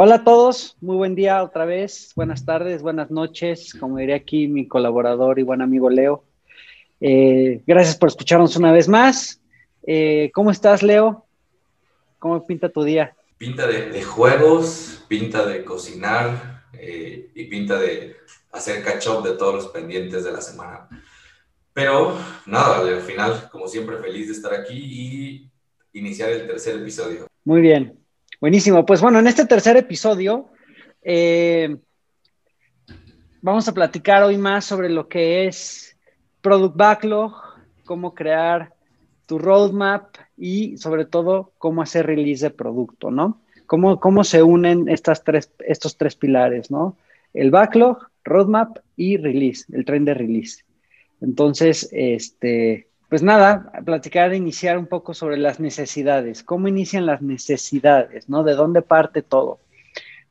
Hola a todos, muy buen día otra vez, buenas tardes, buenas noches, como diría aquí mi colaborador y buen amigo Leo. Eh, gracias por escucharnos una vez más. Eh, ¿Cómo estás, Leo? ¿Cómo pinta tu día? Pinta de, juegos, pinta de cocinar eh, y pinta de hacer catch up de todos los pendientes de la semana. Pero nada, al final, como siempre, feliz de estar aquí y iniciar el tercer episodio. Muy bien, Buenísimo. Pues bueno, en este tercer episodio eh, vamos a platicar hoy más sobre lo que es Product Backlog, cómo crear tu roadmap y sobre todo cómo hacer release de producto, ¿no? Cómo, cómo se unen estas tres, estos tres pilares, ¿no? El backlog, roadmap y release, el tren de release. Entonces, este, pues nada, platicar, iniciar un poco sobre las necesidades, cómo inician las necesidades, ¿no? De dónde parte todo.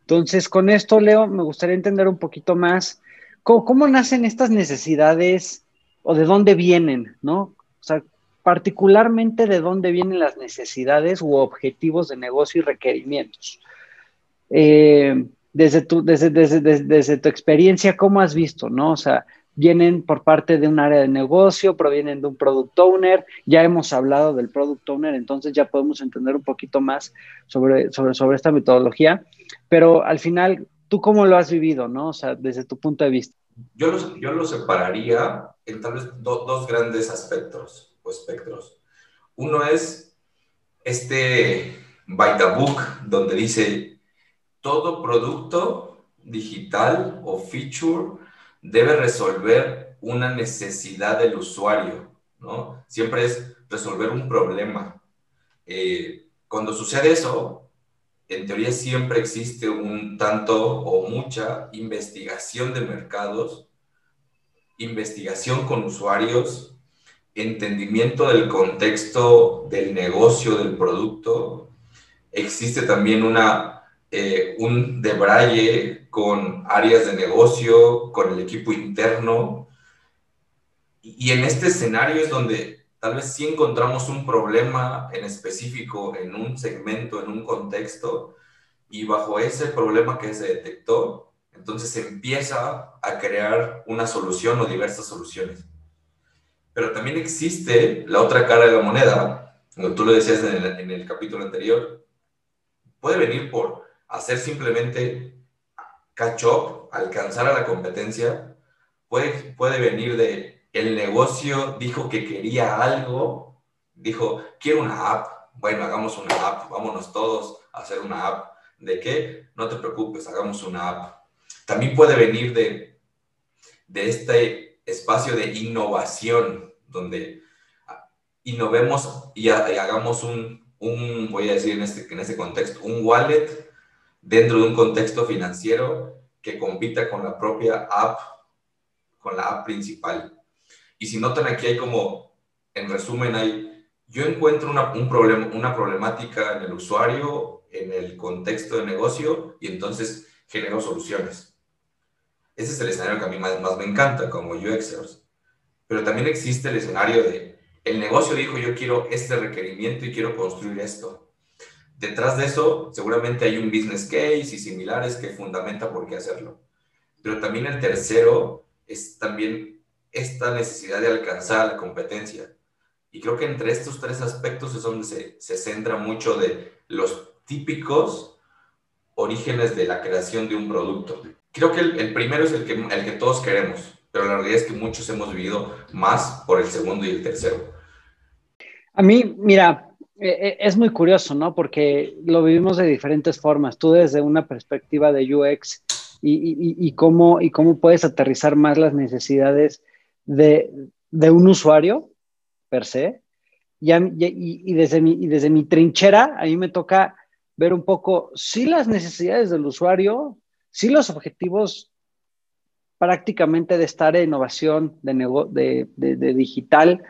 Entonces, con esto, Leo, me gustaría entender un poquito más cómo, nacen estas necesidades o de dónde vienen, ¿no? O sea, particularmente de dónde vienen las necesidades u objetivos de negocio y requerimientos. Eh, desde, tu, desde, desde, desde, tu experiencia, ¿cómo has visto, no? O sea, vienen por parte de un área de negocio, provienen de un product owner, ya hemos hablado del product owner, entonces ya podemos entender un poquito más sobre, sobre, sobre esta metodología, pero al final, ¿tú cómo lo has vivido, no? O sea, desde tu punto de vista. Yo lo, yo lo separaría en tal vez dos grandes aspectos o espectros. Uno es este by the book, donde dice, todo producto digital o feature debe resolver una necesidad del usuario, ¿no? Siempre es resolver un problema. Eh, cuando sucede eso, en teoría siempre existe un tanto o mucha investigación de mercados, investigación con usuarios, entendimiento del contexto del negocio, del producto. Existe también una, eh, un debraye con áreas de negocio, con el equipo interno. Y en este escenario es donde tal vez sí encontramos un problema en específico en un segmento, en un contexto, y bajo ese problema que se detectó, entonces se empieza a crear una solución o diversas soluciones. Pero también existe la otra cara de la moneda, como tú lo decías en el, en el capítulo anterior, puede venir por hacer simplemente catch up, alcanzar a la competencia, puede, puede venir de el negocio dijo que quería algo, dijo, quiero una app, bueno, hagamos una app, vámonos todos a hacer una app. ¿De qué? No te preocupes, hagamos una app. También puede venir de, de este espacio de innovación, donde innovemos y, hagamos un, un, voy a decir en este, en este contexto, un wallet dentro de un contexto financiero que compita con la propia app, con la app principal. Y si notan aquí hay como, en resumen, hay, yo encuentro una, un problema, una problemática en el usuario, en el contexto de negocio, y entonces genero soluciones. Ese es el escenario que a mí más, más me encanta como UXers. Pero también existe el escenario de, el negocio dijo, yo quiero este requerimiento y quiero construir esto Detrás de eso, seguramente hay un business case y similares que fundamenta por qué hacerlo. Pero también el tercero es también esta necesidad de alcanzar la competencia. Y creo que entre estos tres aspectos es donde se, se centra mucho de los típicos orígenes de la creación de un producto. Creo que el, primero es el que, el que todos queremos, pero la realidad es que muchos hemos vivido más por el segundo y el tercero. A mí, mira, es muy curioso, ¿no? Porque lo vivimos de diferentes formas. Tú desde una perspectiva de UX y, cómo, y cómo puedes aterrizar más las necesidades de, un usuario per se. Y, desde mi, y desde mi trinchera, a mí me toca ver un poco, sí las necesidades del usuario, sí los objetivos prácticamente de esta área de innovación, de, de digital,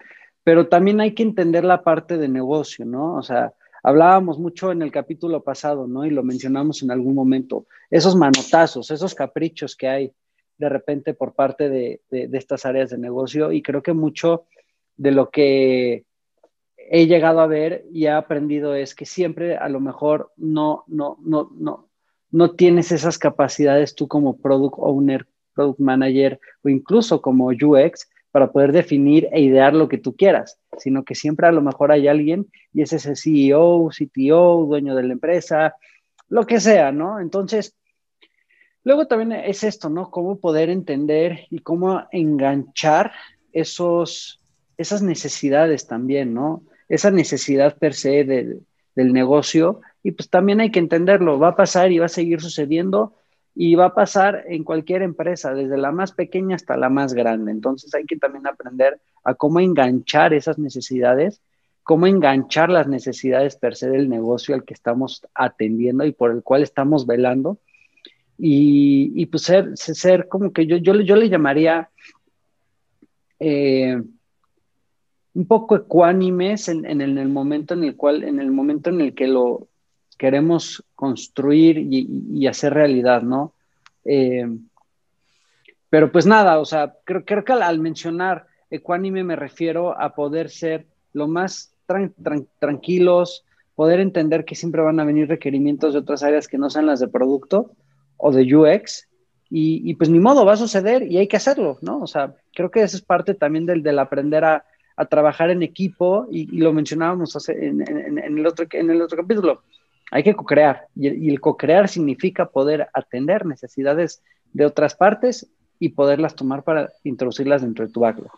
pero también hay que entender la parte de negocio, ¿no? O sea, hablábamos mucho en el capítulo pasado, ¿no? Y lo mencionamos en algún momento, esos manotazos, esos caprichos que hay de repente por parte de, estas áreas de negocio y creo que mucho de lo que he llegado a ver y he aprendido es que siempre a lo mejor no, no, no, no, no tienes esas capacidades tú como product owner, product manager o incluso como UX para poder definir e idear lo que tú quieras, sino que siempre a lo mejor hay alguien y es ese CEO, CTO, dueño de la empresa, lo que sea, ¿no? Entonces, luego también es esto, ¿no? Cómo poder entender y cómo enganchar esos, esas necesidades también, ¿no? Esa necesidad per se del negocio y pues también hay que entenderlo, va a pasar y va a seguir sucediendo y va a pasar en cualquier empresa, desde la más pequeña hasta la más grande. Entonces hay que también aprender a cómo enganchar esas necesidades, cómo enganchar las necesidades per se del negocio al que estamos atendiendo y por el cual estamos velando. Y, pues ser, ser como que yo, yo, yo le llamaría eh, un poco ecuánimes en, en, el momento en el cual, en el momento en el que lo, queremos construir y, hacer realidad, ¿no? Eh, pero pues nada, o sea, creo, creo que al, mencionar ecuánime me refiero a poder ser lo más tranquilos, poder entender que siempre van a venir requerimientos de otras áreas que no sean las de producto o de UX, y, pues ni modo, va a suceder y hay que hacerlo, ¿no? O sea, creo que eso es parte también del, del aprender a, trabajar en equipo y, lo mencionábamos en, en, el otro, en el otro capítulo hay que co-crear y, el co-crear significa poder atender necesidades de otras partes y poderlas tomar para introducirlas dentro de tu backlog.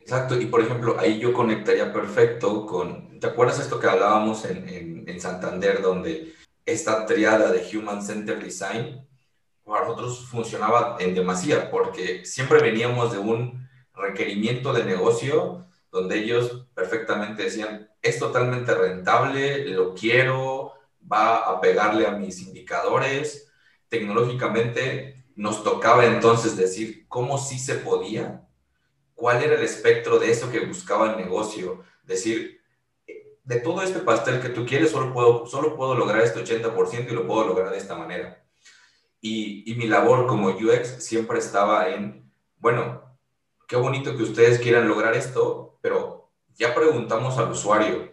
Exacto, y por ejemplo, ahí yo conectaría perfecto con, ¿te acuerdas esto que hablábamos en, en, Santander, donde esta triada de Human Centered Design para nosotros funcionaba en demasía, porque siempre veníamos de un requerimiento de negocio donde ellos perfectamente decían, es totalmente rentable, lo quiero, va a pegarle a mis indicadores. Tecnológicamente nos tocaba entonces decir cómo sí se podía, cuál era el espectro de eso que buscaba el negocio, decir, de todo este pastel que tú quieres, solo puedo, solo puedo lograr este 80% y lo puedo lograr de esta manera. Y, y mi labor como UX siempre estaba en, bueno, qué bonito que ustedes quieran lograr esto, pero ya preguntamos al usuario,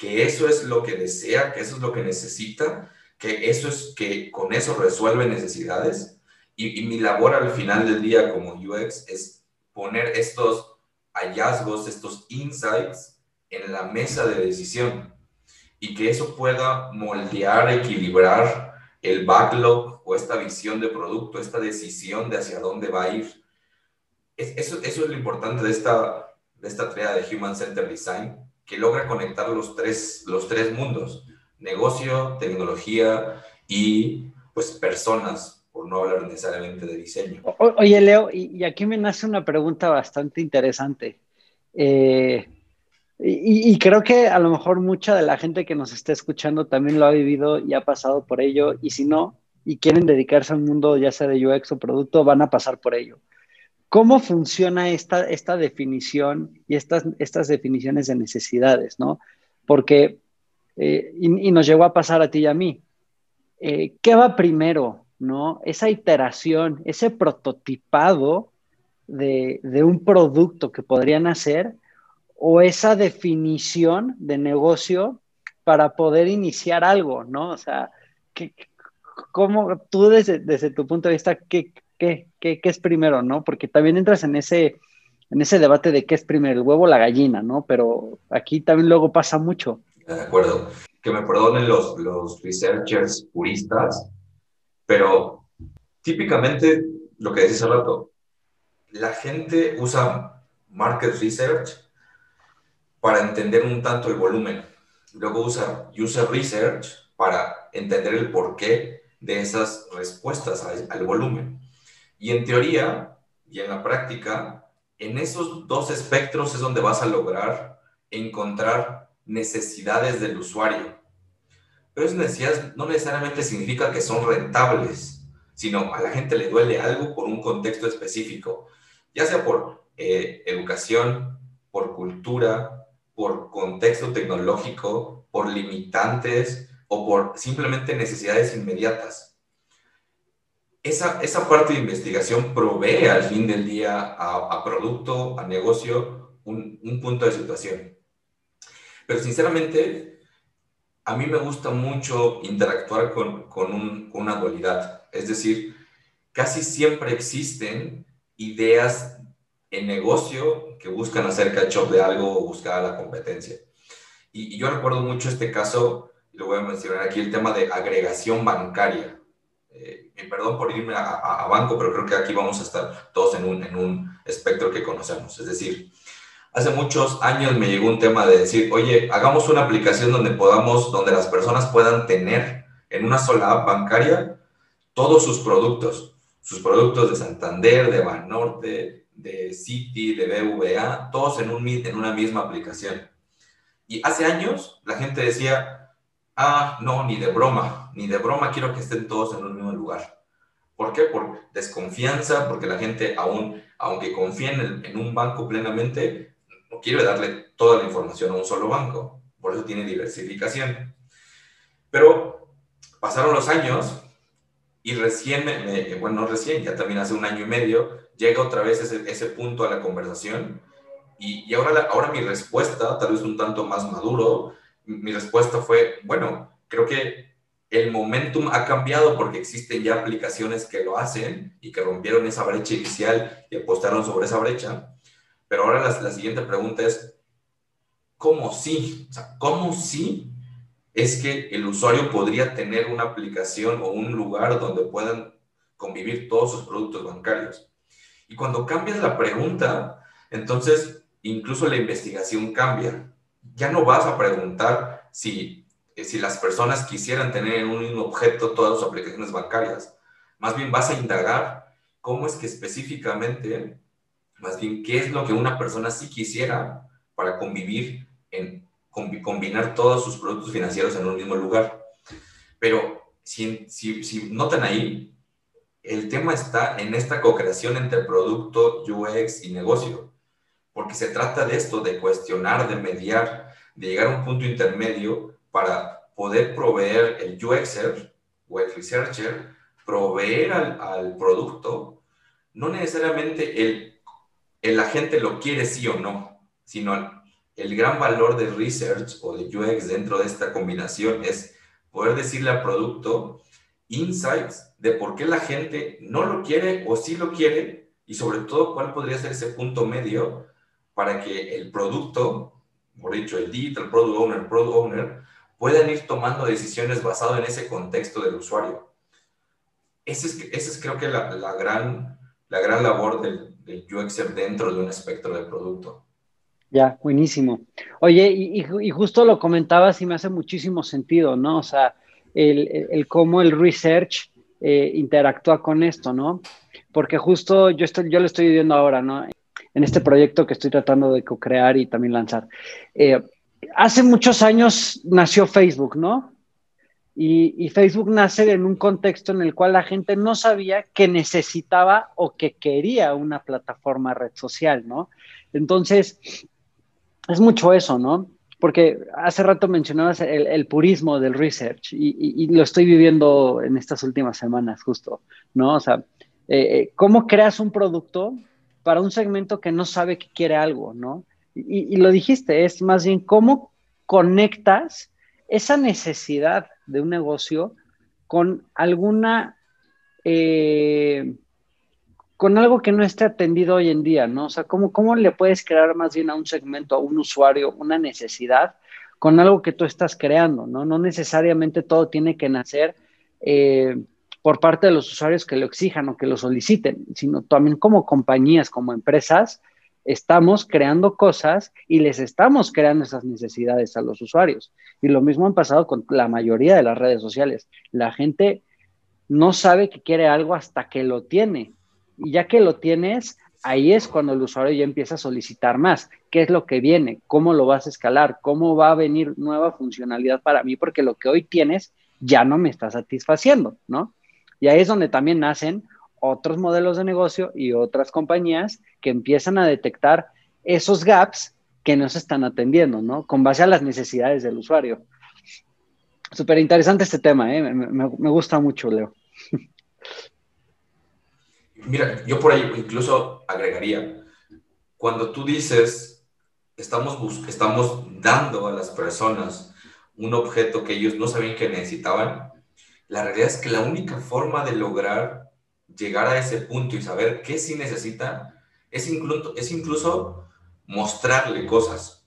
que eso es lo que desea, que eso es lo que necesita, que eso es que con eso resuelve necesidades. Y, mi labor al final del día como UX es poner estos hallazgos, estos insights en la mesa de decisión y que eso pueda moldear, equilibrar el backlog o esta visión de producto, esta decisión de hacia dónde va a ir. eso, es lo importante de esta, de esta tarea de Human Centered Design, que logra conectar los tres, los tres mundos, negocio, tecnología y pues personas, por no hablar necesariamente de diseño. oye, Leo, y, aquí me nace una pregunta bastante interesante. Eh, y, y, creo que a lo mejor mucha de la gente que nos está escuchando también lo ha vivido y ha pasado por ello, y si no, y quieren dedicarse a un mundo ya sea de UX o producto, van a pasar por ello. ¿Cómo funciona esta, esta definición y estas, estas definiciones de necesidades, no? Porque, eh, y, nos llegó a pasar a ti y a mí, eh, ¿qué va primero, no? Esa iteración, ese prototipado de, de un producto que podrían hacer o esa definición de negocio para poder iniciar algo, ¿no? O sea, ¿cómo tú desde, desde tu punto de vista, qué, qué, qué, es primero, ¿no? Porque también entras en ese, en ese debate de qué es primero, el huevo o la gallina, ¿no? Pero aquí también luego pasa mucho. De acuerdo. Que me perdonen los, los researchers puristas, pero típicamente lo que decís hace rato, la gente usa market research para entender un tanto el volumen. Luego usa user research para entender el porqué de esas respuestas al volumen. Y en teoría y en la práctica, en esos dos espectros es donde vas a lograr encontrar necesidades del usuario. Pero esas necesidades no necesariamente significa que son rentables, sino a la gente le duele algo por un contexto específico, ya sea por eh, educación, por cultura, por contexto tecnológico, por limitantes o por simplemente necesidades inmediatas esa, esa parte de investigación provee al fin del día a, producto, a negocio, un, un, punto de situación. Pero sinceramente, a mí me gusta mucho interactuar con, con una dualidad. Es decir, casi siempre existen ideas en negocio que buscan hacer catch-up de algo o buscar la competencia. Y, yo recuerdo mucho este caso, y lo voy a mencionar aquí, el tema de agregación bancaria. Eh, perdón por irme a, banco, pero creo que aquí vamos a estar todos en un, en un espectro que conocemos. Es decir, hace muchos años me llegó un tema de decir, oye, hagamos una aplicación donde podamos, donde las personas puedan tener en una sola app bancaria todos sus productos, sus productos de Santander, de Banorte, de Citi, de BVA, todos en, un, en una misma aplicación. Y hace años la gente decía, ah, no, ni de broma, ni de broma quiero que estén todos en un mismo lugar. ¿Por qué? Por desconfianza, porque la gente aún, aunque confía en, un banco plenamente, no quiere darle toda la información a un solo banco. Por eso tiene diversificación. Pero pasaron los años y recién, bueno, no recién, ya también hace un año y medio, llega otra vez ese, punto a la conversación y, y ahora, ahora mi respuesta, tal vez un tanto más maduro, mi respuesta fue, bueno, creo que el momentum ha cambiado porque existen ya aplicaciones que lo hacen y que rompieron esa brecha inicial y apostaron sobre esa brecha. Pero ahora la, la siguiente pregunta es, ¿cómo sí? O sea, ¿cómo sí es que el usuario podría tener una aplicación o un lugar donde puedan convivir todos sus productos bancarios? Y cuando cambias la pregunta, entonces incluso la investigación cambia. Ya no vas a preguntar si, si las personas quisieran tener en un mismo objeto todas sus aplicaciones bancarias. Más bien vas a indagar cómo es que específicamente, más bien qué es lo que una persona sí quisiera para convivir en combinar todos sus productos financieros en un mismo lugar. Pero si, si, si notan ahí, el tema está en esta co-creación entre producto, UX y negocio, porque se trata de esto, de cuestionar, de mediar, de llegar a un punto intermedio para poder proveer el UXer o el researcher, proveer al, producto, no necesariamente el, el agente lo quiere sí o no, sino el gran valor de research o de UX dentro de esta combinación es poder decirle al producto insights de por qué la gente no lo quiere o sí lo quiere y sobre todo cuál podría ser ese punto medio para que el producto, por dicho, el digital product owner, product owner, puedan ir tomando decisiones basado en ese contexto del usuario. Esa es, ese es creo que la, la, gran, la gran labor del, del UXer dentro de un espectro de producto. Ya, buenísimo. Oye, y, y, justo lo comentabas y me hace muchísimo sentido, ¿no? O sea, el, el cómo el research eh, interactúa con esto, ¿no? Porque justo yo, estoy, yo lo estoy viviendo ahora, ¿no? En este proyecto que estoy tratando de co-crear y también lanzar. Eh, hace muchos años nació Facebook, ¿no? Y, Facebook nace en un contexto en el cual la gente no sabía que necesitaba o que quería una plataforma red social, ¿no? Entonces, es mucho eso, ¿no? porque hace rato mencionabas el, purismo del research y, lo estoy viviendo en estas últimas semanas justo, ¿no? O sea, eh, eh, ¿cómo creas un producto para un segmento que no sabe que quiere algo, ¿no? Y, lo dijiste, es más bien cómo conectas esa necesidad de un negocio con alguna... Eh, con algo que no esté atendido hoy en día, ¿no? O sea, ¿cómo, ¿cómo le puedes crear más bien a un segmento, a un usuario, una necesidad con algo que tú estás creando, ¿no? No necesariamente todo tiene que nacer eh, por parte de los usuarios que lo exijan o que lo soliciten, sino también como compañías, como empresas, estamos creando cosas y les estamos creando esas necesidades a los usuarios. Y lo mismo han pasado con la mayoría de las redes sociales. La gente no sabe que quiere algo hasta que lo tiene y ya que lo tienes, ahí es cuando el usuario ya empieza a solicitar más. ¿Qué es lo que viene? ¿Cómo lo vas a escalar? ¿Cómo va a venir nueva funcionalidad para mí? Porque lo que hoy tienes ya no me está satisfaciendo, ¿no? Y ahí es donde también nacen otros modelos de negocio y otras compañías que empiezan a detectar esos gaps que no se están atendiendo, ¿no? Con base a las necesidades del usuario. Súper interesante este tema, ¿eh? me, gusta mucho, Leo. Mira, yo por ahí incluso agregaría, cuando tú dices, estamos, estamos dando a las personas un objeto que ellos no sabían que necesitaban, la realidad es que la única forma de lograr llegar a ese punto y saber qué sí necesitan es incluso, es incluso mostrarle cosas.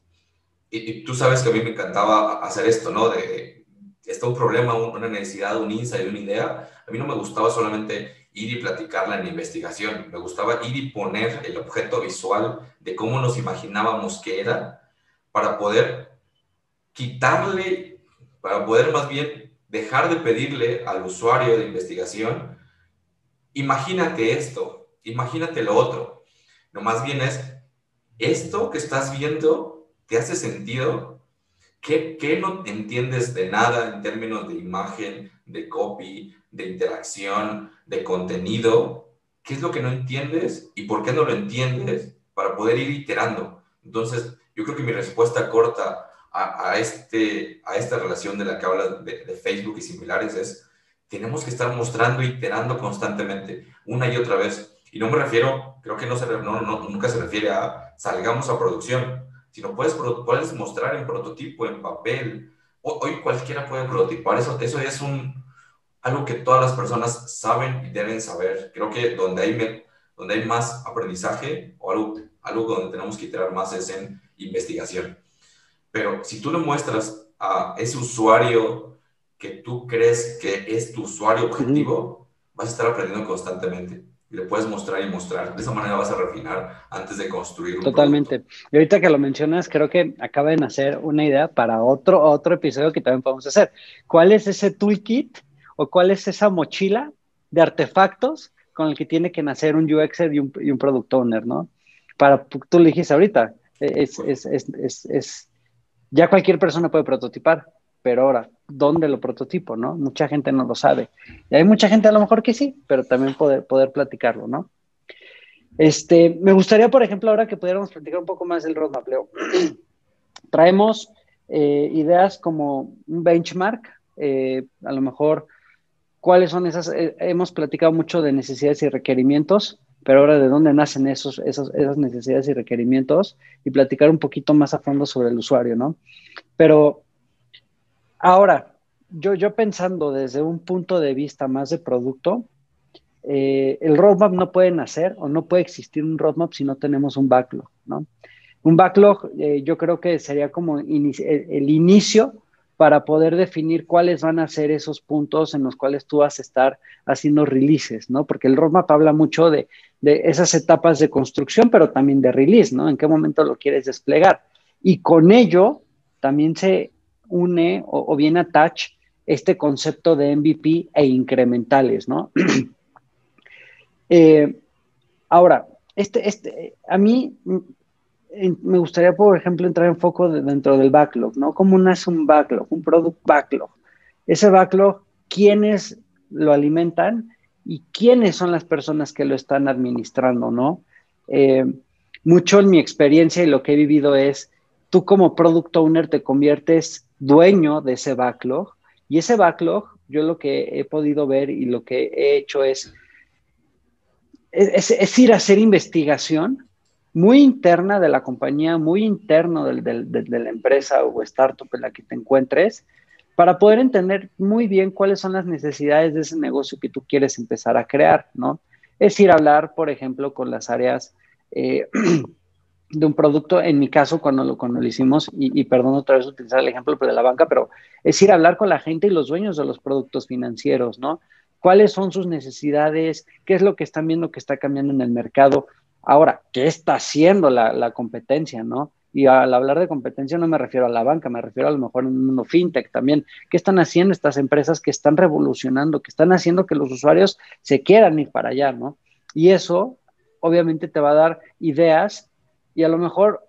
Y, tú sabes que a mí me encantaba hacer esto, ¿no? De, está un problema, una necesidad, un insight, una idea. A mí no me gustaba solamente ir y platicarla en investigación. Me gustaba ir y poner el objeto visual de cómo nos imaginábamos que era para poder quitarle, para poder más bien dejar de pedirle al usuario de investigación, imagínate esto, imagínate lo otro. No más bien es, esto que estás viendo, ¿te hace sentido? ¿Qué, ¿Qué no entiendes de nada en términos de imagen, de copy, de interacción, de contenido? ¿Qué es lo que no entiendes y por qué no lo entiendes para poder ir iterando? Entonces, yo creo que mi respuesta corta a, este, a esta relación de la que hablas de, Facebook y similares es, tenemos que estar mostrando, iterando constantemente, una y otra vez. Y no me refiero, creo que no se, no, nunca se refiere a salgamos a producción, sino puedes, puedes mostrar en prototipo, en papel. Hoy cualquiera puede prototipar, eso, eso es un, algo que todas las personas saben y deben saber. Creo que donde hay, donde hay más aprendizaje o algo, algo donde tenemos que iterar más es en investigación. Pero si tú le muestras a ese usuario que tú crees que es tu usuario objetivo, vas a estar aprendiendo constantemente. Y le puedes mostrar y mostrar. De esa manera vas a refinar antes de construir un Totalmente. Y ahorita que lo mencionas, creo que acaba de nacer una idea para otro, otro episodio que también podemos hacer. ¿Cuál es ese toolkit o cuál es esa mochila de artefactos con el que tiene que nacer un UXer y un, y un product owner, ¿no? Para, tú lo dijiste ahorita, es, es, es, es, ya cualquier persona puede prototipar, pero ahora, ¿dónde lo prototipo, no? Mucha gente no lo sabe. Y hay mucha gente a lo mejor que sí, pero también poder, poder platicarlo, ¿no? Este, me gustaría, por ejemplo, ahora que pudiéramos platicar un poco más del roadmap. Traemos eh, ideas como un benchmark, eh, a lo mejor, ¿cuáles son esas? Eh, hemos platicado mucho de necesidades y requerimientos pero ahora de dónde nacen esos, esos, esas necesidades y requerimientos y platicar un poquito más a fondo sobre el usuario, ¿no? Pero ahora, yo, yo pensando desde un punto de vista más de producto, eh, el roadmap no puede nacer o no puede existir un roadmap si no tenemos un backlog, ¿no? Un backlog eh, yo creo que sería como el inicio para poder definir cuáles van a ser esos puntos en los cuales tú vas a estar haciendo releases, ¿no? Porque el roadmap habla mucho de, esas etapas de construcción, pero también de release, ¿no? En qué momento lo quieres desplegar. Y con ello también se une o, viene attach este concepto de MVP e incrementales, ¿no? Eh, ahora, este, este, a mí me gustaría, por ejemplo, entrar en foco dentro del backlog, ¿no? ¿Cómo nace un backlog, un product backlog? Ese backlog, ¿quiénes lo alimentan y quiénes son las personas que lo están administrando, ¿no? Eh, mucho en mi experiencia y lo que he vivido es, tú como product owner te conviertes dueño de ese backlog y ese backlog, yo lo que he podido ver y lo que he hecho es, es ir a hacer investigación muy interna de la compañía, muy interno de la empresa o startup en la que te encuentres, para poder entender muy bien cuáles son las necesidades de ese negocio que tú quieres empezar a crear, ¿no? Es ir a hablar, por ejemplo, con las áreas eh, de un producto, en mi caso, cuando lo, cuando lo hicimos, y, perdón otra vez utilizar el ejemplo de la banca, pero es ir a hablar con la gente y los dueños de los productos financieros, ¿no? ¿Cuáles son sus necesidades? ¿Qué es lo que están viendo que está cambiando en el mercado? Ahora, ¿qué está haciendo la, competencia, no? Y al hablar de competencia no me refiero a la banca, me refiero a lo mejor en un mundo fintech también. ¿Qué están haciendo estas empresas que están revolucionando, que están haciendo que los usuarios se quieran ir para allá, ¿no? Y eso obviamente te va a dar ideas y a lo mejor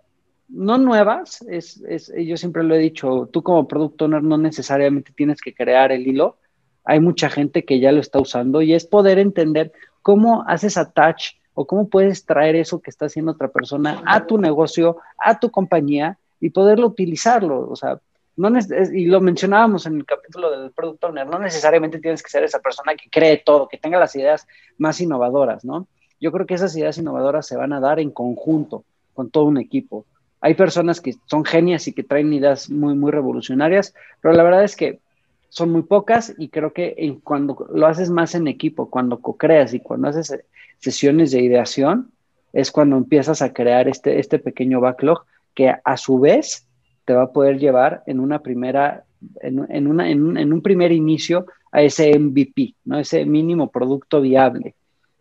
no nuevas, es, es, yo siempre lo he dicho, tú como product owner no necesariamente tienes que crear el hilo, hay mucha gente que ya lo está usando y es poder entender cómo haces attach o cómo puedes traer eso que está haciendo otra persona a tu negocio, a tu compañía y poderlo utilizarlo. O sea, no y lo mencionábamos en el capítulo del Product Owner, no necesariamente tienes que ser esa persona que cree todo, que tenga las ideas más innovadoras, ¿no? Yo creo que esas ideas innovadoras se van a dar en conjunto con todo un equipo. Hay personas que son genias y que traen ideas muy, muy revolucionarias, pero la verdad es que son muy pocas y creo que cuando lo haces más en equipo, cuando co-creas y cuando haces sesiones de ideación, es cuando empiezas a crear este, este pequeño backlog que a su vez te va a poder llevar en una primera, en, una, en, un, primer inicio a ese MVP, ¿no? Ese mínimo producto viable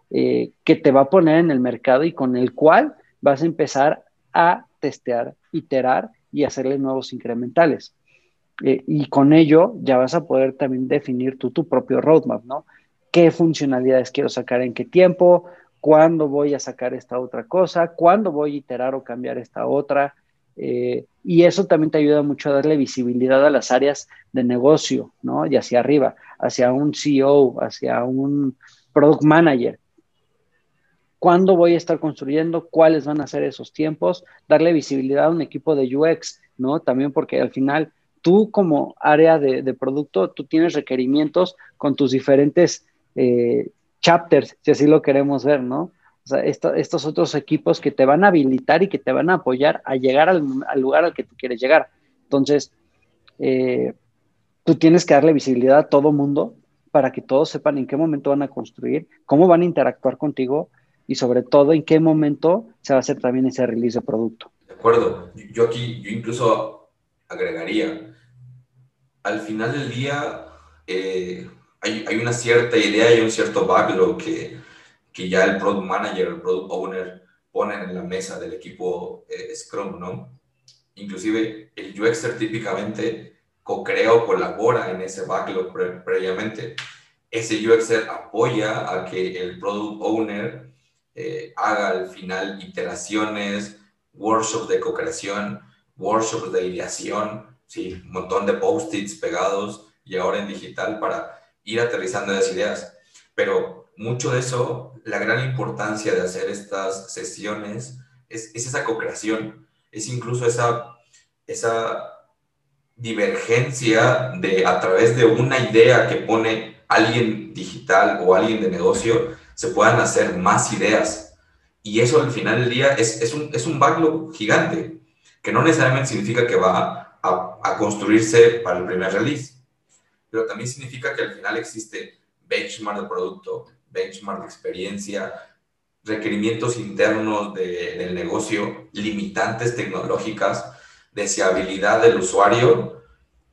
eh, que te va a poner en el mercado y con el cual vas a empezar a testear, iterar y hacerle nuevos incrementales. Eh, y con ello ya vas a poder también definir tú tu propio roadmap, ¿no? ¿Qué funcionalidades quiero sacar en qué tiempo? ¿Cuándo voy a sacar esta otra cosa? ¿Cuándo voy a iterar o cambiar esta otra? Eh, y eso también te ayuda mucho a darle visibilidad a las áreas de negocio, ¿no? Y hacia arriba, hacia un CEO, hacia un product manager. ¿Cuándo voy a estar construyendo? ¿Cuáles van a ser esos tiempos? Darle visibilidad a un equipo de UX, ¿no? También porque al final tú como área de, producto, tú tienes requerimientos con tus diferentes eh, chapters, si así lo queremos ver, ¿no? O sea, estos otros equipos que te van a habilitar y que te van a apoyar a llegar al, lugar al que tú quieres llegar. Entonces, eh, tú tienes que darle visibilidad a todo mundo para que todos sepan en qué momento van a construir, cómo van a interactuar contigo y sobre todo en qué momento se va a hacer también ese release de producto. De acuerdo. Yo aquí, yo incluso agregaría, al final del día eh, hay, hay, una cierta idea y un cierto backlog que que ya el product manager, el product owner ponen en la mesa del equipo eh, Scrum, ¿no? Inclusive el UXer típicamente co-crea colabora en ese backlog previamente. Ese UXer apoya a que el product owner eh, haga al final iteraciones, workshops de co-creación, workshops de ideación, sí, un montón de post-its pegados y ahora en digital para ir aterrizando esas ideas. Pero mucho de eso, la gran importancia de hacer estas sesiones es, esa co-creación, es incluso esa, esa divergencia de a través de una idea que pone alguien digital o alguien de negocio, se puedan hacer más ideas. Y eso al final del día es, es, un, es un backlog gigante, que no necesariamente significa que va a, a construirse para el primer release, pero también significa que al final existe benchmark de producto, benchmark de experiencia, requerimientos internos del negocio, limitantes tecnológicas, deseabilidad del usuario.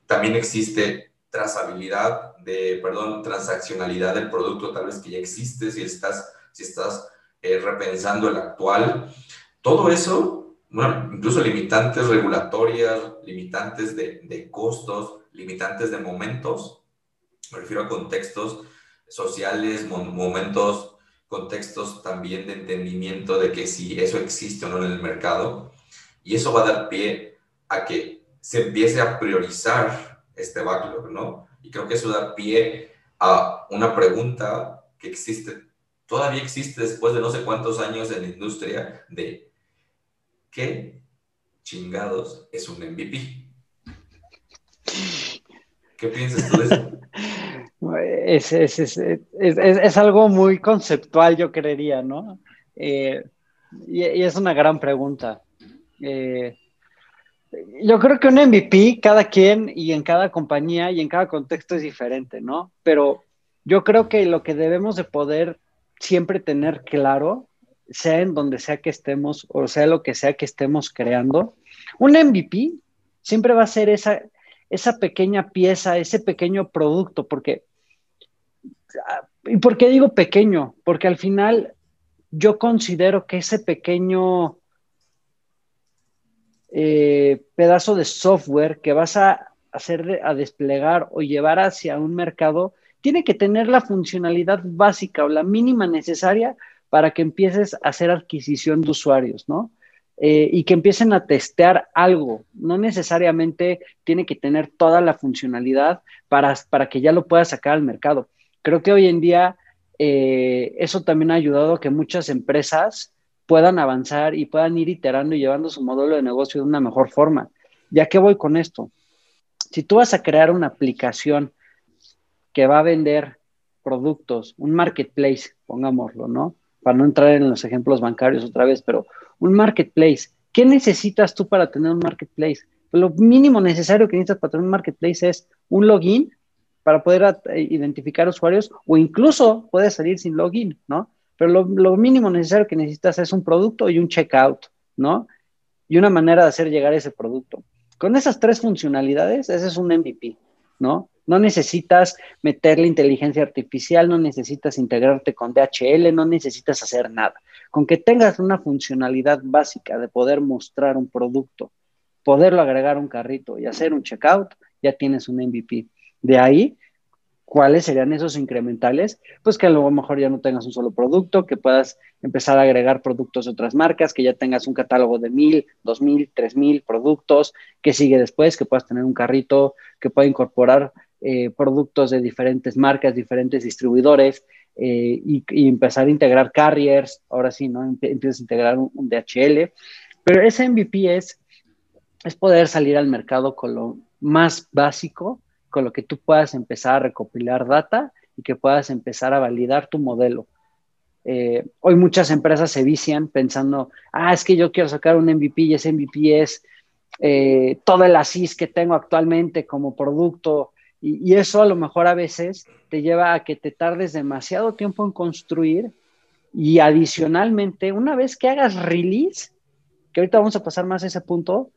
También existe trazabilidad de, perdón, transaccionalidad del producto, tal vez que ya existe, si estás, si estás eh, repensando el actual. Todo eso, bueno, incluso limitantes regulatorias, limitantes de, de costos, limitantes de momentos, me refiero a contextos sociales, momentos, contextos también de entendimiento de que si eso existe o no en el mercado. Y eso va a dar pie a que se empiece a priorizar este backlog, ¿no? Y creo que eso da pie a una pregunta que existe, todavía existe después de no sé cuántos años en la industria de ¿qué chingados es un MVP? ¿Qué piensas tú de eso? Es, es, es, es, algo muy conceptual, yo creería, ¿no? Eh, y, es una gran pregunta. Eh, yo creo que un MVP, cada quien y en cada compañía y en cada contexto es diferente, ¿no? Pero yo creo que lo que debemos de poder siempre tener claro, sea en donde sea que estemos o sea lo que sea que estemos creando, un MVP siempre va a ser esa, esa pequeña pieza, ese pequeño producto, porque ¿Y por qué digo pequeño? Porque al final yo considero que ese pequeño eh, pedazo de software que vas a hacer a desplegar o llevar hacia un mercado tiene que tener la funcionalidad básica o la mínima necesaria para que empieces a hacer adquisición de usuarios, ¿no? Eh, y que empiecen a testear algo. No necesariamente tiene que tener toda la funcionalidad para, para que ya lo puedas sacar al mercado. Creo que hoy en día eh, eso también ha ayudado a que muchas empresas puedan avanzar y puedan ir iterando y llevando su modelo de negocio de una mejor forma. ¿Ya qué voy con esto? Si tú vas a crear una aplicación que va a vender productos, un marketplace, pongámoslo, ¿no? Para no entrar en los ejemplos bancarios otra vez, pero un marketplace ¿Qué necesitas tú para tener un marketplace? Lo mínimo necesario que necesitas para tener un marketplace es un login para poder identificar usuarios o incluso puedes salir sin login, ¿no? Pero lo, mínimo necesario que necesitas es un producto y un checkout, ¿no? Y una manera de hacer llegar ese producto. Con esas tres funcionalidades, ese es un MVP, ¿no? No necesitas meterle inteligencia artificial, no necesitas integrarte con DHL, no necesitas hacer nada. Con que tengas una funcionalidad básica de poder mostrar un producto, poderlo agregar a un carrito y hacer un checkout, ya tienes un MVP. De ahí, ¿cuáles serían esos incrementales? Pues que a lo mejor ya no tengas un solo producto, que puedas empezar a agregar productos de otras marcas, que ya tengas un catálogo de mil, dos mil, tres mil productos, que sigue después, que puedas tener un carrito que pueda incorporar eh, productos de diferentes marcas, diferentes distribuidores, eh, y, empezar a integrar carriers, ahora sí, ¿no? Empiezas a integrar un, DHL, pero ese MVP es poder salir al mercado con lo más básico con lo que tú puedas empezar a recopilar data y que puedas empezar a validar tu modelo. Eh, hoy muchas empresas se vician pensando, ah, es que yo quiero sacar un MVP y ese MVP es eh, todo el ASIS que tengo actualmente como producto y, y, eso a lo mejor a veces te lleva a que te tardes demasiado tiempo en construir y adicionalmente, una vez que hagas release, que ahorita vamos a pasar más a ese punto,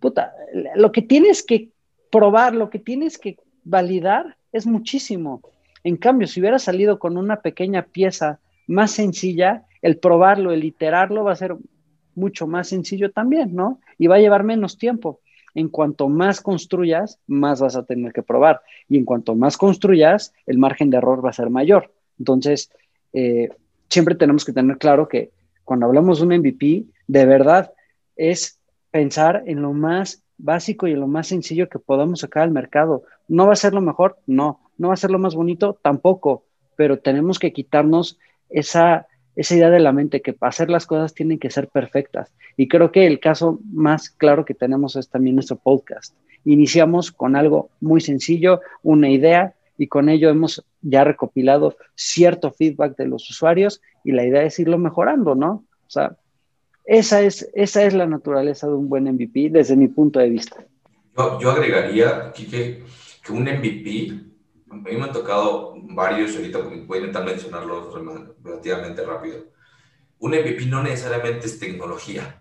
puta, lo que tienes que probar, lo que tienes que validar es muchísimo. En cambio, si hubiera salido con una pequeña pieza más sencilla, el probarlo, el iterarlo va a ser mucho más sencillo también, ¿no? Y va a llevar menos tiempo. En cuanto más construyas, más vas a tener que probar. Y en cuanto más construyas, el margen de error va a ser mayor. Entonces, eh, siempre tenemos que tener claro que cuando hablamos de un MVP, de verdad es pensar en lo más básico y lo más sencillo que podamos sacar al mercado. ¿No va a ser lo mejor? No. ¿No va a ser lo más bonito? Tampoco. Pero tenemos que quitarnos esa, esa idea de la mente que para hacer las cosas tienen que ser perfectas. Y creo que el caso más claro que tenemos es también nuestro podcast. Iniciamos con algo muy sencillo, una idea, y con ello hemos ya recopilado cierto feedback de los usuarios y la idea es irlo mejorando, ¿no? O sea, esa es, esa es la naturaleza de un buen MVP desde mi punto de vista. Yo, agregaría que, que, un MVP, a mí me han tocado varios, ahorita voy a intentar mencionarlos relativamente rápido. Un MVP no necesariamente es tecnología.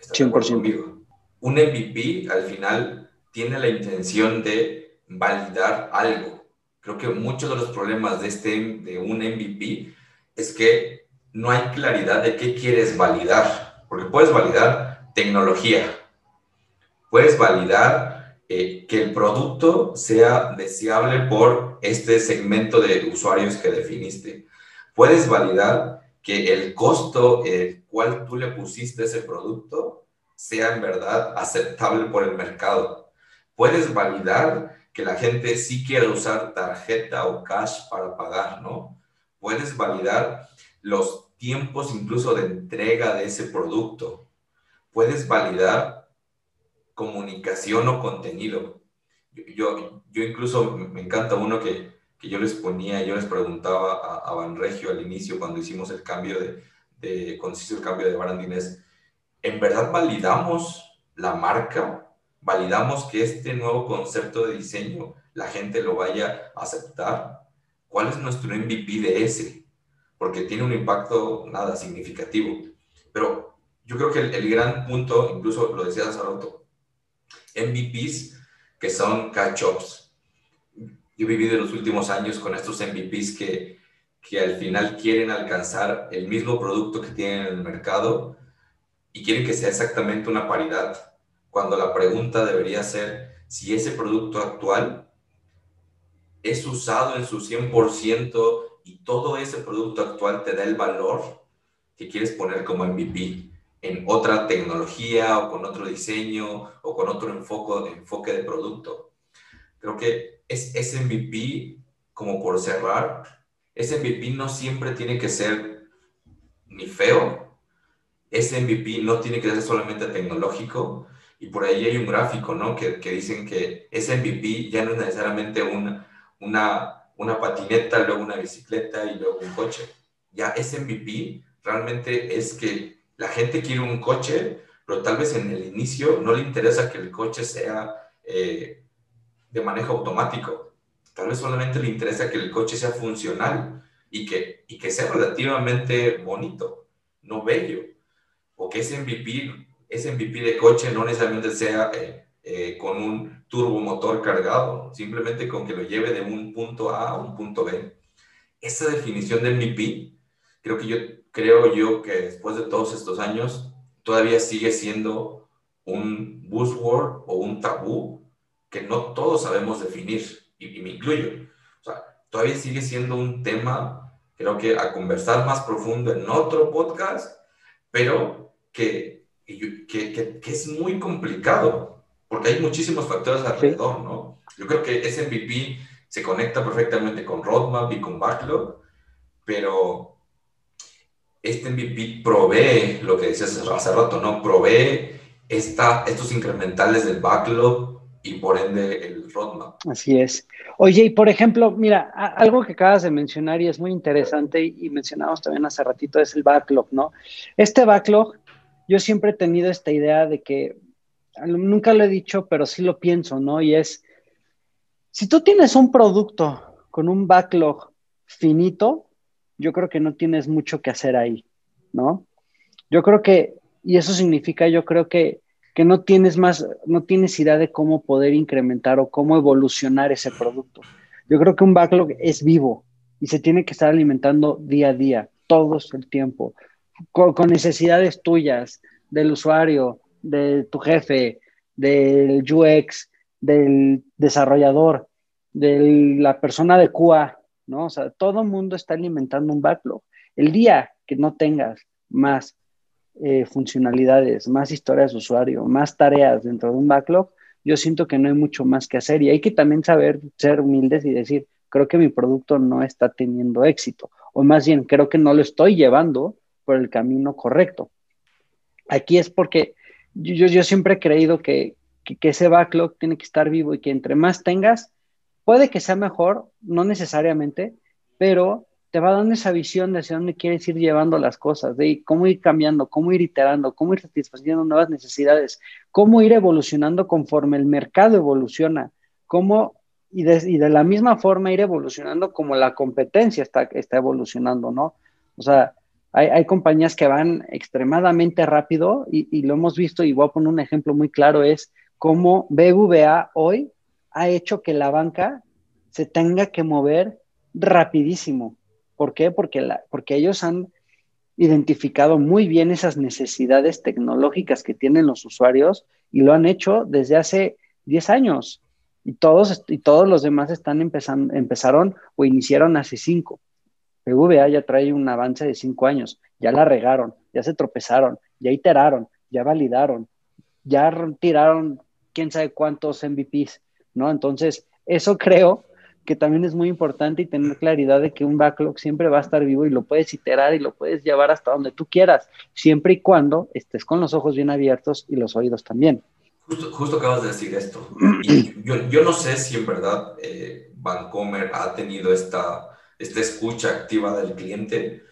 100%. Un MVP al final tiene la intención de validar algo. Creo que muchos de los problemas de, este, de un MVP es que no hay claridad de qué quieres validar, porque puedes validar tecnología, puedes validar eh, que el producto sea deseable por este segmento de usuarios que definiste, puedes validar que el costo el cual tú le pusiste ese producto sea en verdad aceptable por el mercado. Puedes validar que la gente sí quiere usar tarjeta o cash para pagar, ¿no? Puedes validar los tiempos incluso de entrega de ese producto. Puedes validar comunicación o contenido. Yo, yo, incluso me encanta uno que, que, yo les ponía, yo les preguntaba a, a Banregio al inicio cuando hicimos el cambio de, de cuando el cambio de Barandines, ¿en verdad validamos la marca? ¿Validamos que este nuevo concepto de diseño la gente lo vaya a aceptar? ¿Cuál es nuestro MVP de ese? Porque tiene un impacto nada significativo. Pero yo creo que el, gran punto, incluso lo decía Saroto, MVPs que son catch-ups. Yo he vivido en los últimos años con estos MVPs que, que al final quieren alcanzar el mismo producto que tienen en el mercado y quieren que sea exactamente una paridad, cuando la pregunta debería ser si ese producto actual es usado en su 100% y todo ese producto actual te da el valor que quieres poner como MVP en otra tecnología o con otro diseño o con otro enfoque, de producto. Creo que es, ese MVP, como por cerrar, ese MVP no siempre tiene que ser ni feo, ese MVP no tiene que ser solamente tecnológico, y por ahí hay un gráfico, ¿no? Que, que dicen que ese MVP ya no es necesariamente una, una una patineta, luego una bicicleta y luego un coche. Ya ese MVP realmente es que la gente quiere un coche, pero tal vez en el inicio no le interesa que el coche sea eh, de manejo automático. Tal vez solamente le interesa que el coche sea funcional y que, y que sea relativamente bonito, no bello. O que ese MVP, ese MVP de coche no necesariamente sea eh, eh, con un turbomotor cargado, simplemente con que lo lleve de un punto A a un punto B. Esa definición de MVP, creo que yo creo yo que después de todos estos años todavía sigue siendo un buzzword o un tabú que no todos sabemos definir, y, me incluyo. O sea, todavía sigue siendo un tema, creo que a conversar más profundo en otro podcast, pero que, que, que, que es muy complicado porque hay muchísimos factores alrededor, ¿no? Yo creo que ese MVP se conecta perfectamente con roadmap y con backlog, pero este MVP provee, lo que decías hace rato, ¿no? Provee esta, estos incrementales del backlog y por ende el roadmap. Así es. Oye, y por ejemplo, mira, algo que acabas de mencionar y es muy interesante y mencionamos también hace ratito es el backlog, ¿no? Este backlog, yo siempre he tenido esta idea de que nunca lo he dicho, pero sí lo pienso, ¿no? Y es, si tú tienes un producto con un backlog finito, yo creo que no tienes mucho que hacer ahí, ¿no? Yo creo que, y eso significa, yo creo que, que no tienes más, no tienes idea de cómo poder incrementar o cómo evolucionar ese producto. Yo creo que un backlog es vivo y se tiene que estar alimentando día a día, todo el tiempo, con necesidades tuyas, del usuario, de tu jefe, del UX, del desarrollador, de la persona de QA, ¿no? O sea, todo el mundo está alimentando un backlog. El día que no tengas más eh, funcionalidades, más historias de usuario, más tareas dentro de un backlog, yo siento que no hay mucho más que hacer y hay que también saber ser humildes y decir, creo que mi producto no está teniendo éxito, o más bien, creo que no lo estoy llevando por el camino correcto. Aquí es porque yo, yo siempre he creído que, que, ese backlog tiene que estar vivo y que entre más tengas, puede que sea mejor, no necesariamente, pero te va dando esa visión de hacia dónde quieres ir llevando las cosas, de cómo ir cambiando, cómo ir iterando, cómo ir satisfaciendo nuevas necesidades, cómo ir evolucionando conforme el mercado evoluciona, cómo y de, y de la misma forma ir evolucionando como la competencia está, está evolucionando, ¿no? O sea, hay, compañías que van extremadamente rápido y, lo hemos visto y voy a poner un ejemplo muy claro, es cómo BVA hoy ha hecho que la banca se tenga que mover rapidísimo. ¿Por qué? Porque, la, porque ellos han identificado muy bien esas necesidades tecnológicas que tienen los usuarios y lo han hecho desde hace 10 años. Y todos, y todos los demás están empezando, empezaron o iniciaron hace 5. BVA ya trae un avance de cinco años, ya la regaron, ya se tropezaron, ya iteraron, ya validaron, ya tiraron quién sabe cuántos MVPs, ¿no? Entonces, eso creo que también es muy importante y tener claridad de que un backlog siempre va a estar vivo y lo puedes iterar y lo puedes llevar hasta donde tú quieras, siempre y cuando estés con los ojos bien abiertos y los oídos también. Justo, acabas de decir esto. yo, no sé si en verdad eh, Vancomer ha tenido esta esta escucha activa del cliente,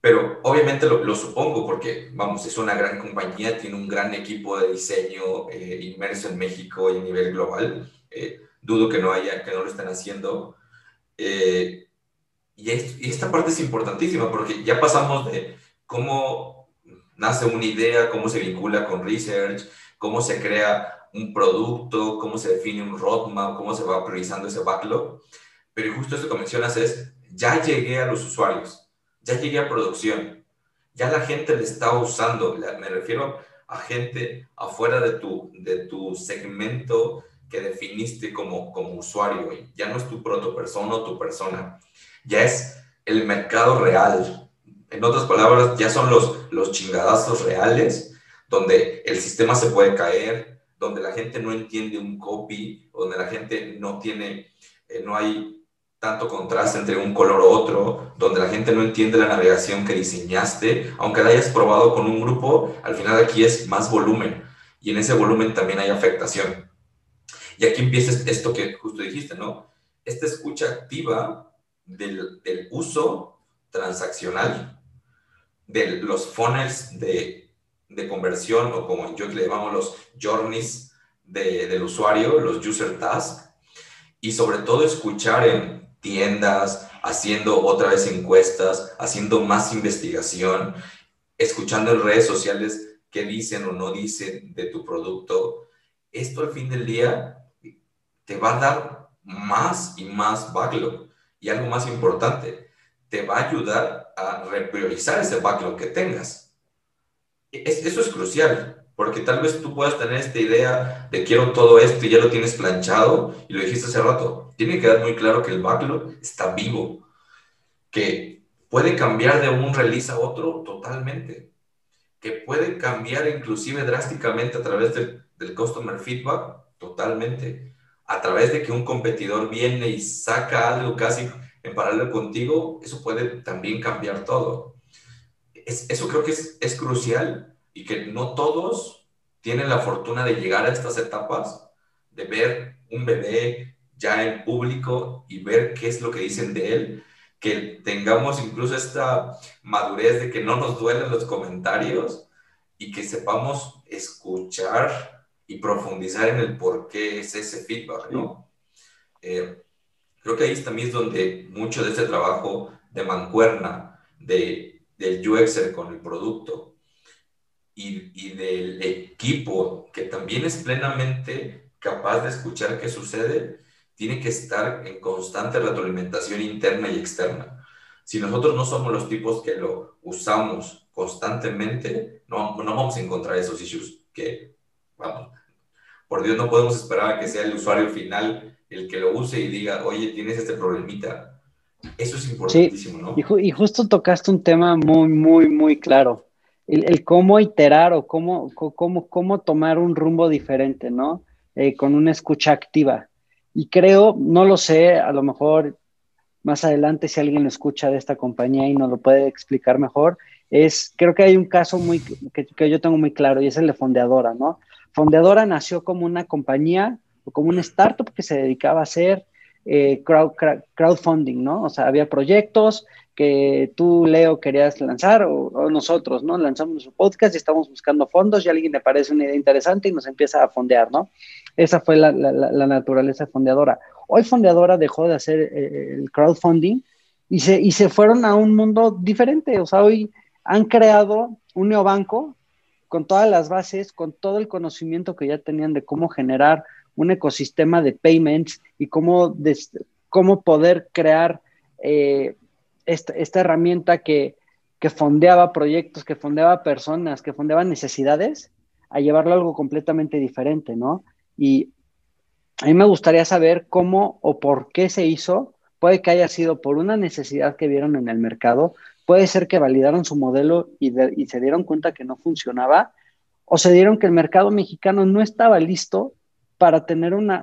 pero obviamente lo, supongo porque, vamos, es una gran compañía, tiene un gran equipo de diseño eh, inmerso en México y a nivel global. Eh, dudo que no haya, que no lo estén haciendo. Eh, y, y, esta parte es importantísima porque ya pasamos de cómo nace una idea, cómo se vincula con research, cómo se crea un producto, cómo se define un roadmap, cómo se va priorizando ese backlog. Pero justo esto que mencionas es, ya llegué a los usuarios, ya llegué a producción, ya la gente le está usando, me refiero a gente afuera de tu, de tu segmento que definiste como, como usuario, ya no es tu protopersona o tu persona, ya es el mercado real. En otras palabras, ya son los, los chingadazos reales, donde el sistema se puede caer, donde la gente no entiende un copy, donde la gente no tiene, eh, no hay tanto contraste entre un color u otro, donde la gente no entiende la navegación que diseñaste, aunque la hayas probado con un grupo, al final aquí es más volumen y en ese volumen también hay afectación. Y aquí empieza esto que justo dijiste, ¿no? Esta escucha activa del, del uso transaccional, de los funnels de, de conversión o como yo le llamamos los journeys del usuario, los user tasks, y sobre todo escuchar en tiendas, haciendo otra vez encuestas, haciendo más investigación, escuchando en redes sociales qué dicen o no dicen de tu producto. Esto al fin del día te va a dar más y más backlog. Y algo más importante, te va a ayudar a repriorizar ese backlog que tengas. eso es crucial, porque tal vez tú puedas tener esta idea de quiero todo esto y ya lo tienes planchado y lo dijiste hace rato. Tiene que quedar muy claro que el backlog está vivo, que puede cambiar de un release a otro totalmente, que puede cambiar inclusive drásticamente a través del, del customer feedback totalmente, a través de que un competidor viene y saca algo casi en paralelo contigo, eso puede también cambiar todo. eso creo que es, es crucial y que no todos tienen la fortuna de llegar a estas etapas, de ver un bebé ya en público y ver qué es lo que dicen de él, que tengamos incluso esta madurez de que no nos duelen los comentarios y que sepamos escuchar y profundizar en el por qué es ese feedback, ¿no? Eh, creo que ahí también es donde mucho de este trabajo de mancuerna, de, del UXer con el producto y, y del equipo que también es plenamente capaz de escuchar qué sucede, tiene que estar en constante retroalimentación interna y externa. Si nosotros no somos los tipos que lo usamos constantemente, no, no vamos a encontrar esos issues que, vamos, por Dios no podemos esperar a que sea el usuario final el que lo use y diga, oye, tienes este problemita. Eso es importantísimo, ¿no? Y, justo tocaste un tema muy, muy, muy claro. El, cómo iterar o cómo, cómo, cómo tomar un rumbo diferente, ¿no? Eh, con una escucha activa. Y creo, no lo sé, a lo mejor más adelante si alguien lo escucha de esta compañía y nos lo puede explicar mejor, es, creo que hay un caso muy, que, yo tengo muy claro y es el de Fondeadora, ¿no? Fondeadora nació como una compañía o como una startup que se dedicaba a hacer eh, crowdfunding, ¿no? O sea, había proyectos que tú, Leo, querías lanzar o, nosotros, ¿no? Lanzamos su podcast y estamos buscando fondos y alguien le parece una idea interesante y nos empieza a fondear, ¿no? Esa fue la, naturaleza fondeadora. Hoy fondeadora dejó de hacer eh, el crowdfunding y se, y se fueron a un mundo diferente. O sea, hoy han creado un neobanco con todas las bases, con todo el conocimiento que ya tenían de cómo generar un ecosistema de payments y cómo, cómo poder crear eh, esta, herramienta que, que fondeaba proyectos, que fondeaba personas, que fondeaba necesidades, a llevarlo a algo completamente diferente, ¿no? Y a mí me gustaría saber cómo o por qué se hizo. Puede que haya sido por una necesidad que vieron en el mercado, puede ser que validaron su modelo y, y se dieron cuenta que no funcionaba, o se dieron que el mercado mexicano no estaba listo para tener una,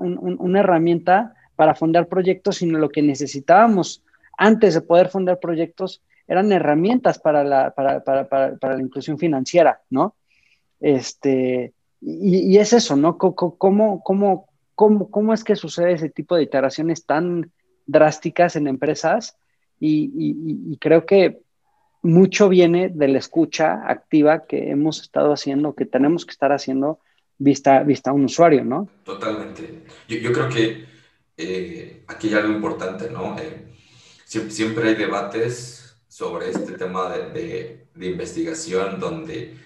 herramienta para fundar proyectos, sino lo que necesitábamos antes de poder fundar proyectos eran herramientas para la, para, la inclusión financiera, ¿no? Este, y, es eso, ¿no? ¿Cómo, cómo, cómo, es que sucede ese tipo de iteraciones tan drásticas en empresas? Y, creo que mucho viene de la escucha activa que hemos estado haciendo, que tenemos que estar haciendo vista, vista a un usuario, ¿no? Totalmente. Yo, yo creo que eh, aquí hay algo importante, ¿no? Eh, siempre, hay debates sobre este tema de, de, investigación donde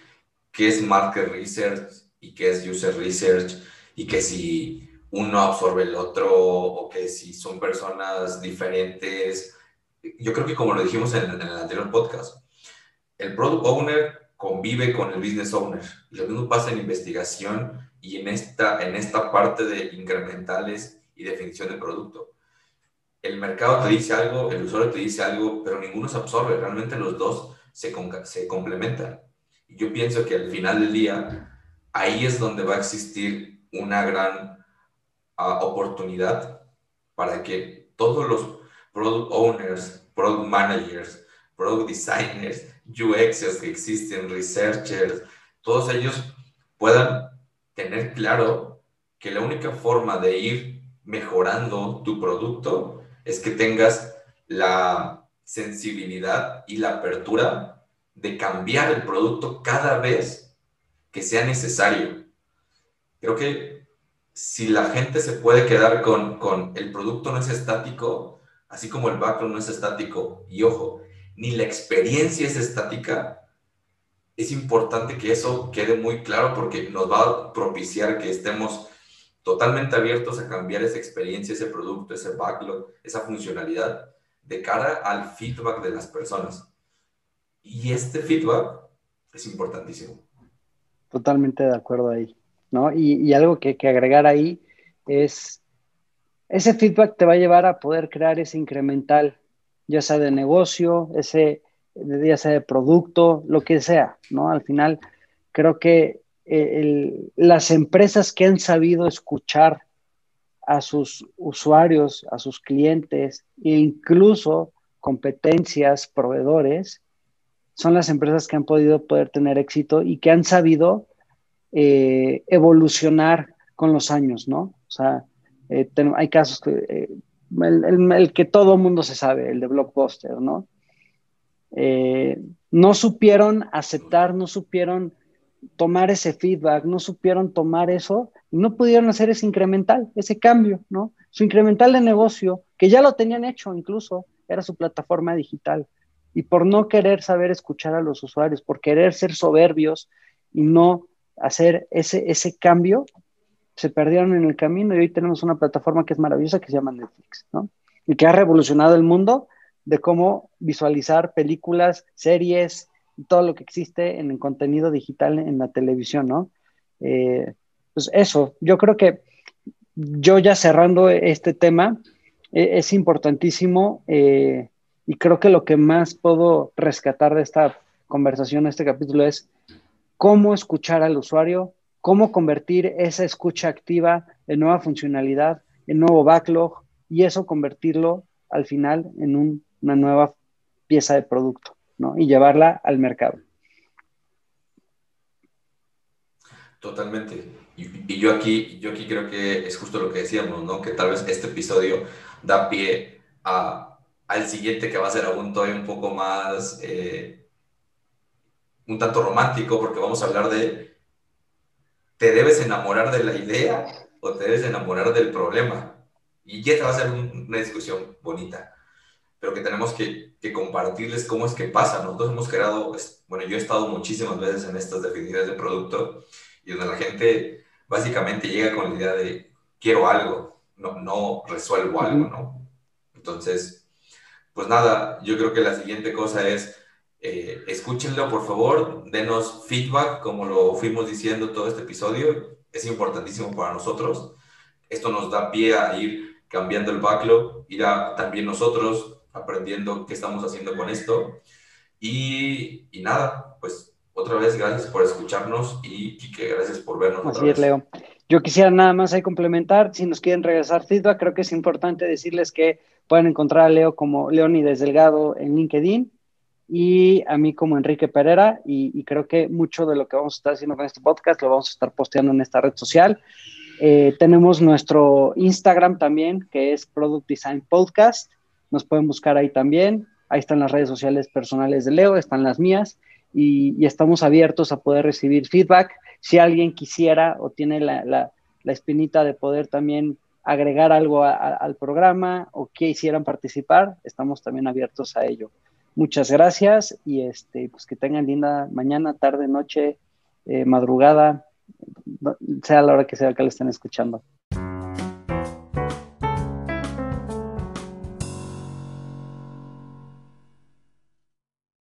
qué es market research y qué es user research y que si uno absorbe el otro o que si son personas diferentes. Yo creo que como lo dijimos en, en el anterior podcast, el product owner convive con el business owner. Lo mismo pasa en investigación y en esta, en esta parte de incrementales y definición de producto. El mercado te dice algo, el usuario te dice algo, pero ninguno se absorbe. Realmente los dos se, se complementan. Y yo pienso que al final del día, ahí es donde va a existir una gran ah, oportunidad para que todos los product owners, product managers, product designers, UXers que existen, researchers, todos ellos puedan tener claro que la única forma de ir mejorando tu producto es que tengas la sensibilidad y la apertura de cambiar el producto cada vez que sea necesario. Creo que si la gente se puede quedar con, con el producto no es estático, así como el backlog no es estático, y ojo, ni la experiencia es estática, es importante que eso quede muy claro porque nos va a propiciar que estemos totalmente abiertos a cambiar esa experiencia, ese producto, ese backlog, esa funcionalidad de cara al feedback de las personas. Y este feedback es importantísimo. Totalmente de acuerdo ahí, ¿no? Y, algo que, que agregar ahí es, ese feedback te va a llevar a poder crear ese incremental, ya sea de negocio, ese, ya sea de producto, lo que sea, ¿no? Al final, creo que eh, las empresas que han sabido escuchar a sus usuarios, a sus clientes e incluso competencias, proveedores, son las empresas que han podido poder tener éxito y que han sabido eh, evolucionar con los años, ¿no? O sea, eh, hay casos que, el, que todo mundo se sabe, el de Blockbuster, ¿no? no supieron aceptar, no supieron tomar ese feedback, no supieron tomar eso no pudieron hacer ese incremental, ese cambio, ¿no? Su incremental de negocio, que ya lo tenían hecho incluso, era su plataforma digital. Y por no querer saber escuchar a los usuarios, por querer ser soberbios y no hacer ese, ese cambio, se perdieron en el camino y hoy tenemos una plataforma que es maravillosa que se llama Netflix, ¿no? Y que ha revolucionado el mundo de cómo visualizar películas, series, todo lo que existe en el contenido digital en la televisión, ¿no? Eh, pues eso, yo creo que yo ya cerrando este tema, e, es importantísimo eh, y creo que lo que más puedo rescatar de esta conversación, este capítulo, es cómo escuchar al usuario, cómo convertir esa escucha activa en nueva funcionalidad, en nuevo backlog y eso convertirlo al final en una nueva pieza de producto y llevarla al mercado. Totalmente. Y, yo, aquí, yo aquí creo que es justo lo que decíamos, ¿no? que tal vez este episodio da pie al siguiente que va a ser aún todavía un poco más, eh, un tanto romántico, porque vamos a hablar de, ¿te debes enamorar de la idea o te debes enamorar del problema? Y ya va a ser una discusión bonita pero que tenemos que, que, compartirles cómo es que pasa. Nosotros hemos creado, bueno, yo he estado muchísimas veces en estas definiciones de producto y donde la gente básicamente llega con la idea de quiero algo, no, no resuelvo algo, ¿no? Entonces, pues nada, yo creo que la siguiente cosa es, eh, escúchenlo por favor, denos feedback, como lo fuimos diciendo todo este episodio, es importantísimo para nosotros. Esto nos da pie a ir cambiando el backlog, ir a también nosotros aprendiendo qué estamos haciendo con esto. Y, y nada, pues otra vez gracias por escucharnos y gracias por vernos. Así es, Leo. Yo quisiera nada más ahí complementar, si nos quieren regresar feedback, creo que es importante decirles que pueden encontrar a Leo como Leonides Delgado en LinkedIn y a mí como Enrique Pereira y, creo que mucho de lo que vamos a estar haciendo con este podcast lo vamos a estar posteando en esta red social. Eh, tenemos nuestro Instagram también, que es Product Design Podcast nos pueden buscar ahí también. Ahí están las redes sociales personales de Leo, están las mías y, estamos abiertos a poder recibir feedback. Si alguien quisiera o tiene la, espinita de poder también agregar algo al programa o quisieran participar, estamos también abiertos a ello. Muchas gracias y este, pues que tengan linda mañana, tarde, noche, eh, madrugada, sea la hora que sea que le estén escuchando.